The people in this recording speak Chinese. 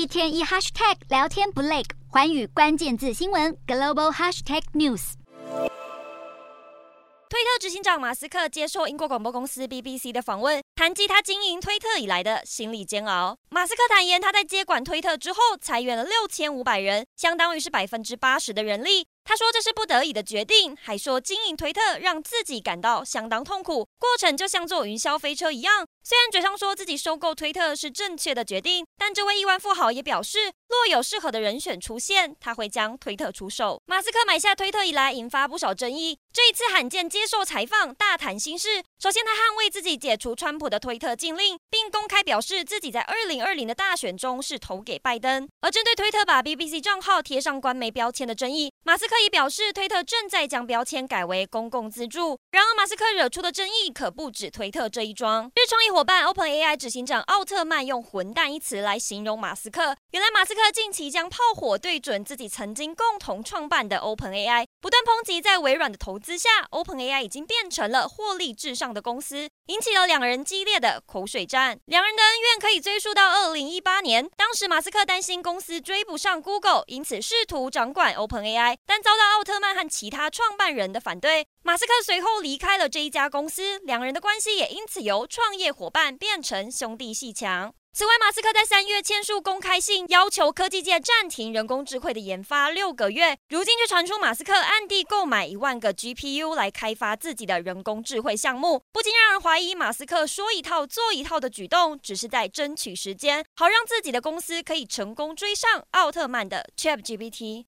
一天一 hashtag 聊天不累，环宇关键字新闻 global hashtag news。推特执行长马斯克接受英国广播公司 BBC 的访问，谈及他经营推特以来的心理煎熬。马斯克坦言，他在接管推特之后，裁员了六千五百人，相当于是百分之八十的人力。他说这是不得已的决定，还说经营推特让自己感到相当痛苦，过程就像坐云霄飞车一样。虽然嘴上说自己收购推特是正确的决定，但这位亿万富豪也表示，若有适合的人选出现，他会将推特出售。马斯克买下推特以来，引发不少争议。这一次罕见接受采访，大谈心事。首先，他捍卫自己解除川普的推特禁令，并公开表示自己在二零二零的大选中是投给拜登。而针对推特把 BBC 账号贴上官媒标签的争议，马斯克也表示，推特正在将标签改为公共资助。然而，马斯克惹出的争议可不止推特这一桩。日创意伙伴 OpenAI 执行长奥特曼用“混蛋”一词来形容马斯克。原来，马斯克近期将炮火对准自己曾经共同创办的 OpenAI，不断抨击在微软的投资下，OpenAI 已经变成了获利至上的公司，引起了两人激烈的口水战。两人的恩怨可以追溯到二零一八年，当时马斯克担心公司追不上 Google，因此试图掌管 OpenAI，但遭到奥特曼和其他创办人的反对。马斯克随后离开了这一家公司，两人的关系也因此由创业伙伴变成兄弟鬩墙。此外，马斯克在三月签署公开信，要求科技界暂停人工智慧的研发六个月。如今却传出马斯克暗地购买一万个 GPU 来开发自己的人工智慧项目，不禁让人怀疑马斯克说一套做一套的举动，只是在争取时间，好让自己的公司可以成功追上奥特曼的 ChatGPT。